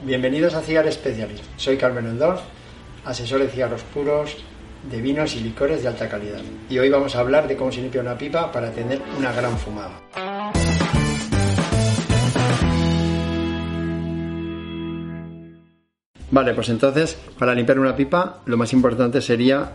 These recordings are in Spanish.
Bienvenidos a Cigar Specialist. Soy Carmen Endor, asesor de cigarros puros, de vinos y licores de alta calidad. Y hoy vamos a hablar de cómo se limpia una pipa para tener una gran fumada. Vale, pues entonces, para limpiar una pipa, lo más importante sería,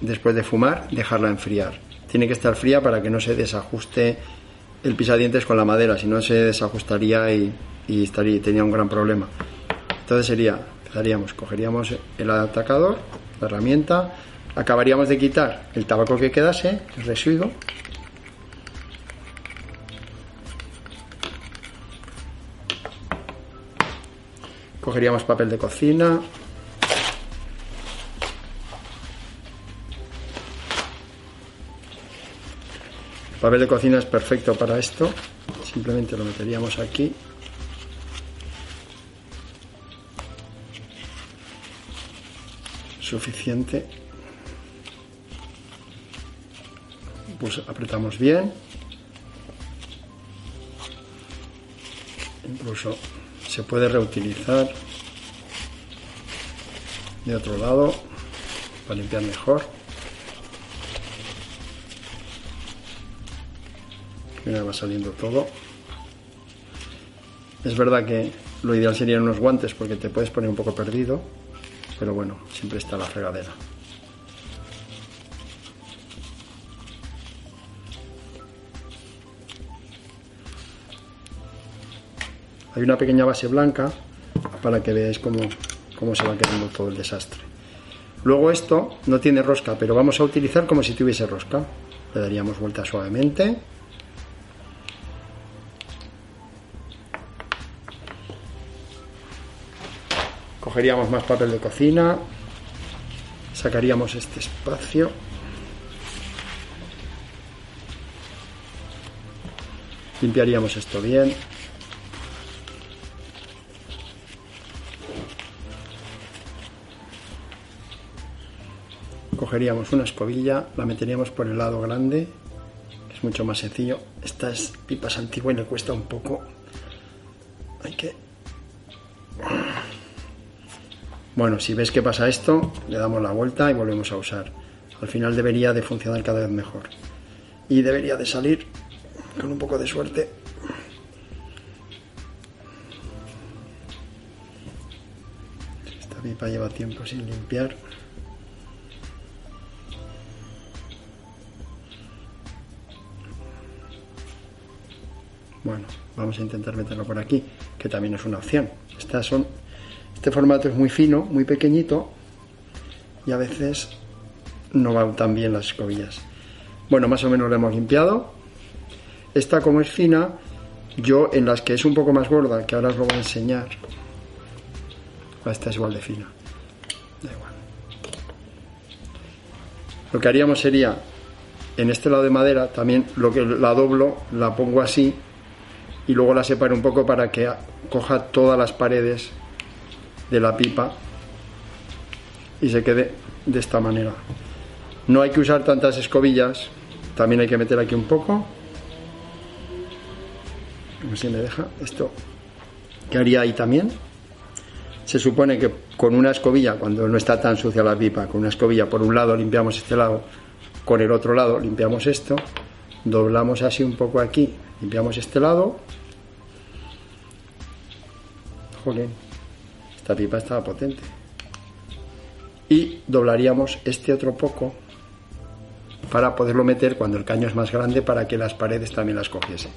después de fumar, dejarla enfriar. Tiene que estar fría para que no se desajuste el pisadientes con la madera, si no se desajustaría y, y estaría, tenía un gran problema. Entonces sería, empezaríamos, cogeríamos el atacador, la herramienta, acabaríamos de quitar el tabaco que quedase, el residuo, cogeríamos papel de cocina, el papel de cocina es perfecto para esto, simplemente lo meteríamos aquí suficiente. Pues apretamos bien. Incluso se puede reutilizar de otro lado para limpiar mejor. Mira va saliendo todo. Es verdad que lo ideal serían unos guantes porque te puedes poner un poco perdido pero bueno, siempre está la fregadera. Hay una pequeña base blanca para que veáis cómo, cómo se va quedando todo el desastre. Luego esto no tiene rosca, pero vamos a utilizar como si tuviese rosca. Le daríamos vuelta suavemente cogeríamos más papel de cocina, sacaríamos este espacio, limpiaríamos esto bien, cogeríamos una escobilla, la meteríamos por el lado grande, que es mucho más sencillo. Estas pipas antiguas le cuesta un poco. Hay que bueno, si ves que pasa esto, le damos la vuelta y volvemos a usar. Al final debería de funcionar cada vez mejor. Y debería de salir con un poco de suerte. Esta pipa lleva tiempo sin limpiar. Bueno, vamos a intentar meterlo por aquí, que también es una opción. Estas son este formato es muy fino, muy pequeñito y a veces no van tan bien las escobillas. Bueno, más o menos lo hemos limpiado. Esta como es fina, yo en las que es un poco más gorda, que ahora os lo voy a enseñar, esta es igual de fina. Da igual. Lo que haríamos sería, en este lado de madera, también lo que la doblo, la pongo así y luego la separo un poco para que coja todas las paredes de la pipa y se quede de esta manera. No hay que usar tantas escobillas, también hay que meter aquí un poco. A ver si me deja esto. que haría ahí también? Se supone que con una escobilla, cuando no está tan sucia la pipa, con una escobilla por un lado limpiamos este lado, con el otro lado limpiamos esto, doblamos así un poco aquí, limpiamos este lado. Jolín, esta pipa estaba potente. Y doblaríamos este otro poco para poderlo meter cuando el caño es más grande para que las paredes también las cogiese.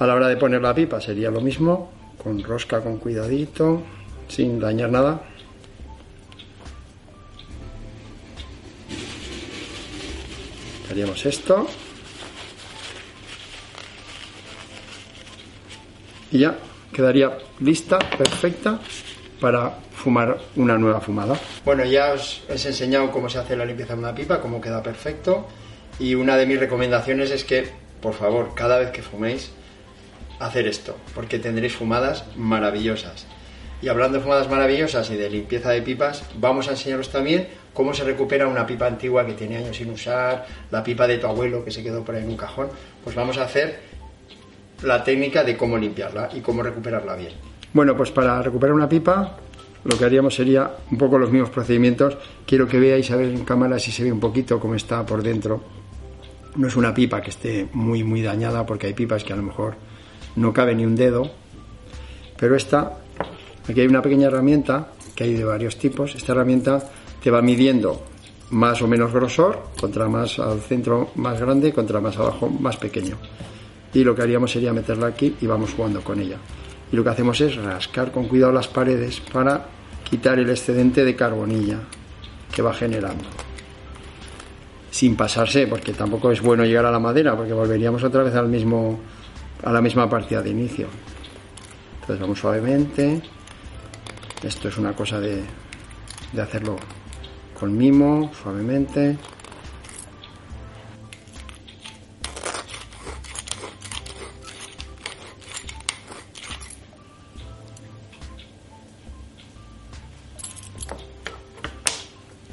A la hora de poner la pipa sería lo mismo, con rosca con cuidadito, sin dañar nada. Haríamos esto. Y ya quedaría lista, perfecta para fumar una nueva fumada. Bueno, ya os he enseñado cómo se hace la limpieza de una pipa, cómo queda perfecto y una de mis recomendaciones es que, por favor, cada vez que fuméis, hacer esto, porque tendréis fumadas maravillosas. Y hablando de fumadas maravillosas y de limpieza de pipas, vamos a enseñaros también cómo se recupera una pipa antigua que tiene años sin usar, la pipa de tu abuelo que se quedó por ahí en un cajón. Pues vamos a hacer la técnica de cómo limpiarla y cómo recuperarla bien. Bueno, pues para recuperar una pipa lo que haríamos sería un poco los mismos procedimientos. Quiero que veáis a ver en cámara si se ve un poquito cómo está por dentro. No es una pipa que esté muy muy dañada porque hay pipas que a lo mejor no cabe ni un dedo. Pero esta Aquí hay una pequeña herramienta que hay de varios tipos. Esta herramienta te va midiendo más o menos grosor, contra más al centro más grande, contra más abajo más pequeño. Y lo que haríamos sería meterla aquí y vamos jugando con ella. Y lo que hacemos es rascar con cuidado las paredes para quitar el excedente de carbonilla que va generando. Sin pasarse, porque tampoco es bueno llegar a la madera, porque volveríamos otra vez al mismo, a la misma partida de inicio. Entonces vamos suavemente, esto es una cosa de, de hacerlo con mimo, suavemente.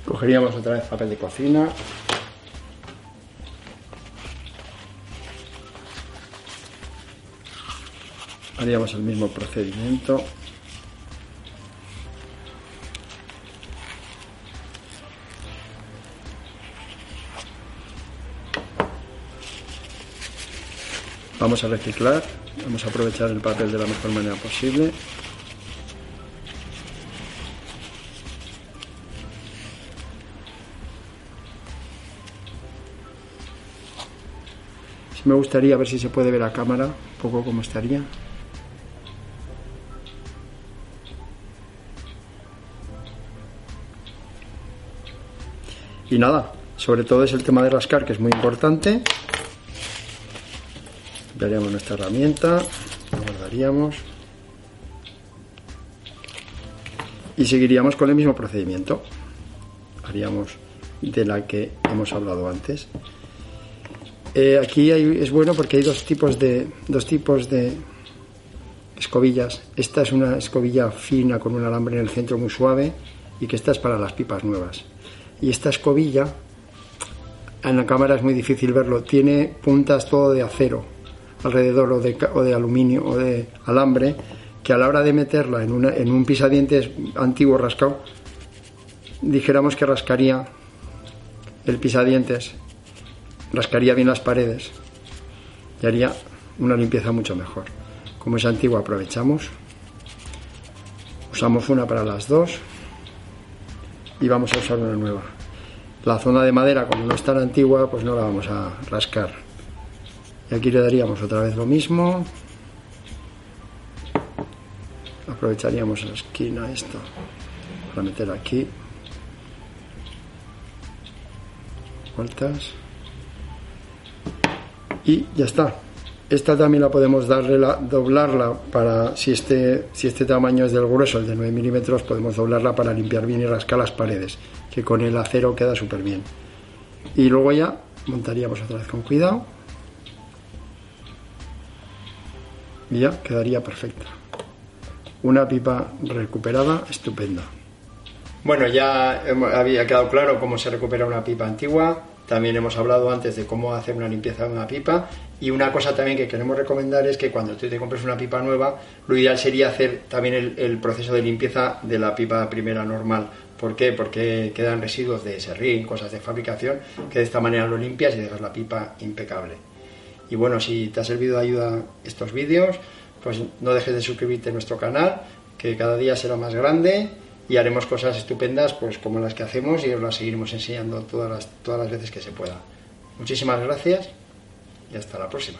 Cogeríamos otra vez papel de cocina. Haríamos el mismo procedimiento. Vamos a reciclar, vamos a aprovechar el papel de la mejor manera posible. Me gustaría ver si se puede ver a cámara, un poco cómo estaría. Y nada, sobre todo es el tema de rascar, que es muy importante. Daríamos nuestra herramienta, la guardaríamos y seguiríamos con el mismo procedimiento. Haríamos de la que hemos hablado antes. Eh, aquí es bueno porque hay dos tipos de dos tipos de escobillas. Esta es una escobilla fina con un alambre en el centro muy suave y que esta es para las pipas nuevas. Y esta escobilla en la cámara es muy difícil verlo. Tiene puntas todo de acero alrededor o de, o de aluminio o de alambre que a la hora de meterla en, una, en un pisadientes antiguo rascado, dijéramos que rascaría el pisadientes, rascaría bien las paredes y haría una limpieza mucho mejor. Como es antiguo aprovechamos, usamos una para las dos y vamos a usar una nueva. La zona de madera, como no es tan antigua, pues no la vamos a rascar. Y aquí le daríamos otra vez lo mismo. Aprovecharíamos la esquina esto para meter aquí. Vueltas. Y ya está. Esta también la podemos darle la, doblarla para, si este, si este tamaño es del grueso, el de 9 milímetros, podemos doblarla para limpiar bien y rascar las paredes, que con el acero queda súper bien. Y luego ya montaríamos otra vez con cuidado. y ya quedaría perfecta. Una pipa recuperada estupenda. Bueno, ya había quedado claro cómo se recupera una pipa antigua. También hemos hablado antes de cómo hacer una limpieza de una pipa. Y una cosa también que queremos recomendar es que cuando tú te compres una pipa nueva, lo ideal sería hacer también el, el proceso de limpieza de la pipa primera normal. ¿Por qué? Porque quedan residuos de serrín, cosas de fabricación, que de esta manera lo limpias y dejas la pipa impecable. Y bueno, si te ha servido de ayuda estos vídeos, pues no dejes de suscribirte a nuestro canal, que cada día será más grande y haremos cosas estupendas pues como las que hacemos y os las seguiremos enseñando todas las, todas las veces que se pueda. Muchísimas gracias y hasta la próxima.